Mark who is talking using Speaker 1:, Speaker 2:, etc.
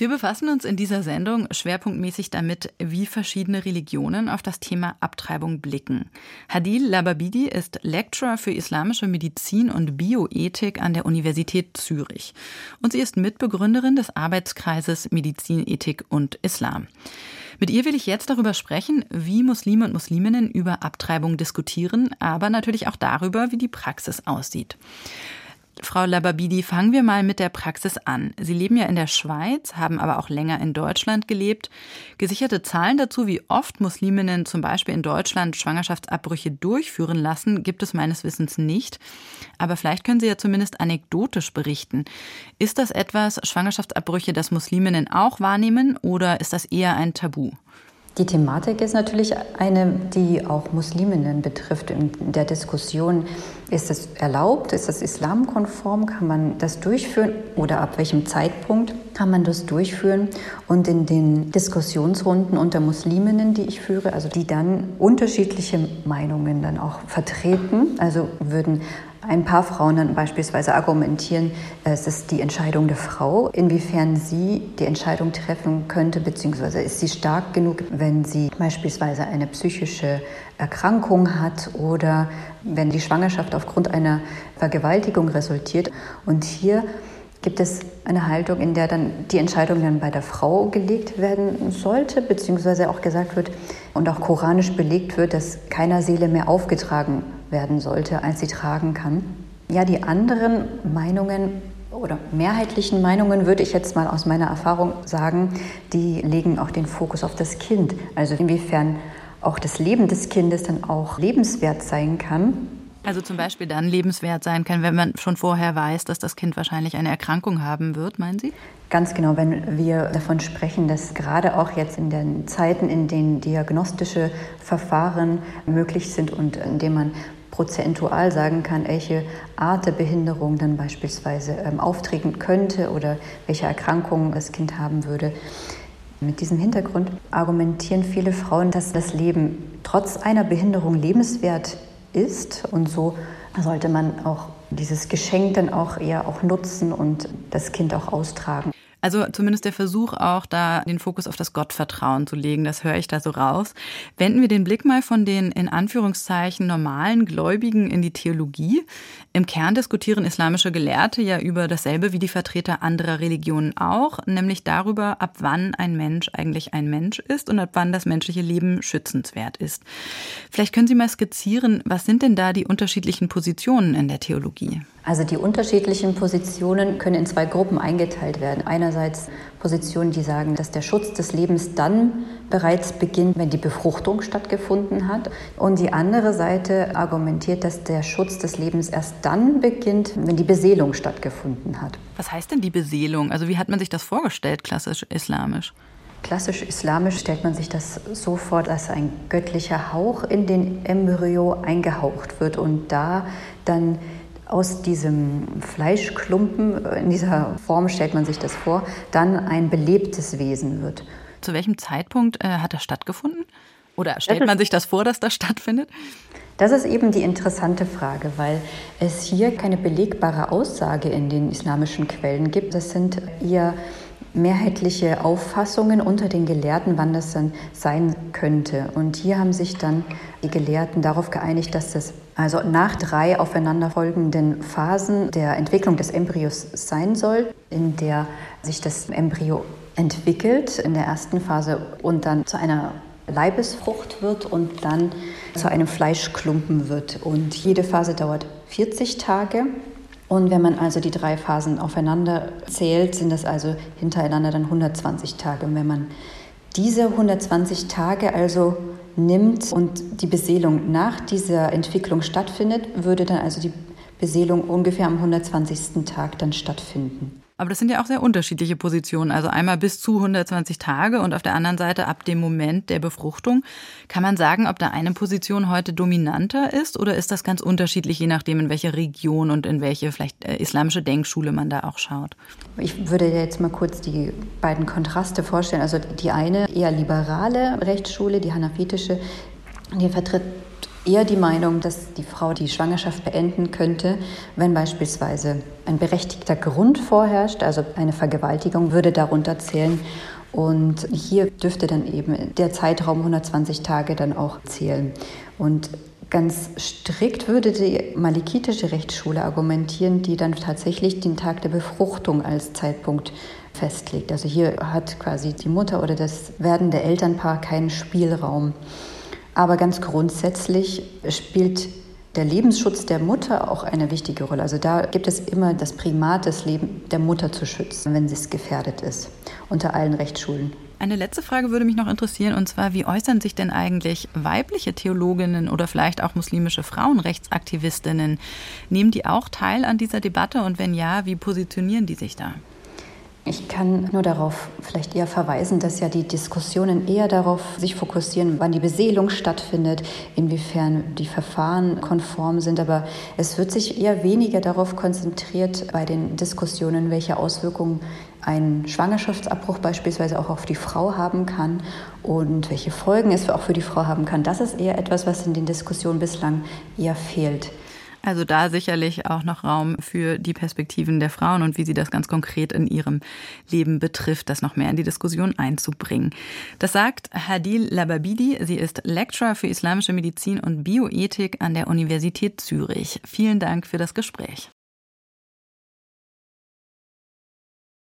Speaker 1: wir befassen uns in dieser Sendung schwerpunktmäßig damit, wie verschiedene Religionen auf das Thema Abtreibung blicken. Hadil Lababidi ist Lecturer für islamische Medizin und Bioethik an der Universität Zürich. Und sie ist Mitbegründerin des Arbeitskreises Medizin, Ethik und Islam. Mit ihr will ich jetzt darüber sprechen, wie Muslime und Musliminnen über Abtreibung diskutieren, aber natürlich auch darüber, wie die Praxis aussieht. Frau Lababidi, fangen wir mal mit der Praxis an. Sie leben ja in der Schweiz, haben aber auch länger in Deutschland gelebt. Gesicherte Zahlen dazu, wie oft Musliminnen zum Beispiel in Deutschland Schwangerschaftsabbrüche durchführen lassen, gibt es meines Wissens nicht. Aber vielleicht können Sie ja zumindest anekdotisch berichten. Ist das etwas, Schwangerschaftsabbrüche, das Musliminnen auch wahrnehmen oder ist das eher ein Tabu?
Speaker 2: Die Thematik ist natürlich eine, die auch Musliminnen betrifft. In der Diskussion, ist es erlaubt, ist es islamkonform, kann man das durchführen oder ab welchem Zeitpunkt kann man das durchführen? Und in den Diskussionsrunden unter Musliminnen, die ich führe, also die dann unterschiedliche Meinungen dann auch vertreten, also würden ein paar Frauen dann beispielsweise argumentieren, es ist die Entscheidung der Frau, inwiefern sie die Entscheidung treffen könnte, beziehungsweise ist sie stark genug, wenn sie beispielsweise eine psychische Erkrankung hat oder wenn die Schwangerschaft aufgrund einer Vergewaltigung resultiert. Und hier gibt es eine Haltung, in der dann die Entscheidung dann bei der Frau gelegt werden sollte, beziehungsweise auch gesagt wird und auch koranisch belegt wird, dass keiner Seele mehr aufgetragen werden sollte, als sie tragen kann. Ja, die anderen Meinungen oder mehrheitlichen Meinungen würde ich jetzt mal aus meiner Erfahrung sagen, die legen auch den Fokus auf das Kind. Also inwiefern auch das Leben des Kindes dann auch lebenswert sein kann
Speaker 1: also zum Beispiel dann lebenswert sein kann, wenn man schon vorher weiß, dass das Kind wahrscheinlich eine Erkrankung haben wird, meinen Sie?
Speaker 2: Ganz genau, wenn wir davon sprechen, dass gerade auch jetzt in den Zeiten, in denen diagnostische Verfahren möglich sind und in denen man prozentual sagen kann, welche Art der Behinderung dann beispielsweise ähm, auftreten könnte oder welche Erkrankung das Kind haben würde. Mit diesem Hintergrund argumentieren viele Frauen, dass das Leben trotz einer Behinderung lebenswert ist. Und so sollte man auch dieses Geschenk dann auch eher auch nutzen und das Kind auch austragen.
Speaker 1: Also zumindest der Versuch auch, da den Fokus auf das Gottvertrauen zu legen, das höre ich da so raus. Wenden wir den Blick mal von den in Anführungszeichen normalen Gläubigen in die Theologie. Im Kern diskutieren islamische Gelehrte ja über dasselbe wie die Vertreter anderer Religionen auch, nämlich darüber, ab wann ein Mensch eigentlich ein Mensch ist und ab wann das menschliche Leben schützenswert ist. Vielleicht können Sie mal skizzieren, was sind denn da die unterschiedlichen Positionen in der Theologie?
Speaker 2: Also die unterschiedlichen Positionen können in zwei Gruppen eingeteilt werden. Einerseits Positionen, die sagen, dass der Schutz des Lebens dann bereits beginnt, wenn die Befruchtung stattgefunden hat. Und die andere Seite argumentiert, dass der Schutz des Lebens erst dann beginnt, wenn die Beseelung stattgefunden hat.
Speaker 1: Was heißt denn die Beseelung? Also wie hat man sich das vorgestellt, klassisch islamisch?
Speaker 2: Klassisch islamisch stellt man sich das so vor, dass ein göttlicher Hauch in den Embryo eingehaucht wird und da dann aus diesem Fleischklumpen, in dieser Form stellt man sich das vor, dann ein belebtes Wesen wird.
Speaker 1: Zu welchem Zeitpunkt äh, hat das stattgefunden? Oder stellt man sich das vor, dass das stattfindet?
Speaker 2: Das ist eben die interessante Frage, weil es hier keine belegbare Aussage in den islamischen Quellen gibt. Das sind eher mehrheitliche Auffassungen unter den Gelehrten, wann das dann sein könnte. Und hier haben sich dann die Gelehrten darauf geeinigt, dass das also nach drei aufeinanderfolgenden Phasen der Entwicklung des Embryos sein soll, in der sich das Embryo entwickelt in der ersten Phase und dann zu einer Leibesfrucht wird und dann zu einem Fleischklumpen wird. Und jede Phase dauert 40 Tage. Und wenn man also die drei Phasen aufeinander zählt, sind das also hintereinander dann 120 Tage. Und wenn man diese 120 Tage also nimmt und die Beseelung nach dieser Entwicklung stattfindet, würde dann also die Beseelung ungefähr am 120. Tag dann stattfinden.
Speaker 1: Aber das sind ja auch sehr unterschiedliche Positionen. Also einmal bis zu 120 Tage und auf der anderen Seite ab dem Moment der Befruchtung. Kann man sagen, ob da eine Position heute dominanter ist oder ist das ganz unterschiedlich, je nachdem, in welche Region und in welche vielleicht äh, islamische Denkschule man da auch schaut?
Speaker 2: Ich würde jetzt mal kurz die beiden Kontraste vorstellen. Also die eine eher liberale Rechtsschule, die hanafitische, die vertritt eher die Meinung, dass die Frau die Schwangerschaft beenden könnte, wenn beispielsweise ein berechtigter Grund vorherrscht, also eine Vergewaltigung würde darunter zählen. Und hier dürfte dann eben der Zeitraum 120 Tage dann auch zählen. Und Ganz strikt würde die malikitische Rechtsschule argumentieren, die dann tatsächlich den Tag der Befruchtung als Zeitpunkt festlegt. Also hier hat quasi die Mutter oder das werdende Elternpaar keinen Spielraum. Aber ganz grundsätzlich spielt der Lebensschutz der Mutter auch eine wichtige Rolle. Also da gibt es immer das Primat, das Leben der Mutter zu schützen, wenn sie gefährdet ist, unter allen Rechtsschulen.
Speaker 1: Eine letzte Frage würde mich noch interessieren, und zwar, wie äußern sich denn eigentlich weibliche Theologinnen oder vielleicht auch muslimische Frauenrechtsaktivistinnen? Nehmen die auch teil an dieser Debatte und wenn ja, wie positionieren die sich da?
Speaker 2: Ich kann nur darauf vielleicht eher verweisen, dass ja die Diskussionen eher darauf sich fokussieren, wann die Beseelung stattfindet, inwiefern die Verfahren konform sind. Aber es wird sich eher weniger darauf konzentriert bei den Diskussionen, welche Auswirkungen ein Schwangerschaftsabbruch beispielsweise auch auf die Frau haben kann und welche Folgen es auch für die Frau haben kann. Das ist eher etwas, was in den Diskussionen bislang eher fehlt.
Speaker 1: Also da sicherlich auch noch Raum für die Perspektiven der Frauen und wie sie das ganz konkret in ihrem Leben betrifft, das noch mehr in die Diskussion einzubringen. Das sagt Hadil Lababidi. Sie ist Lecturer für islamische Medizin und Bioethik an der Universität Zürich. Vielen Dank für das Gespräch.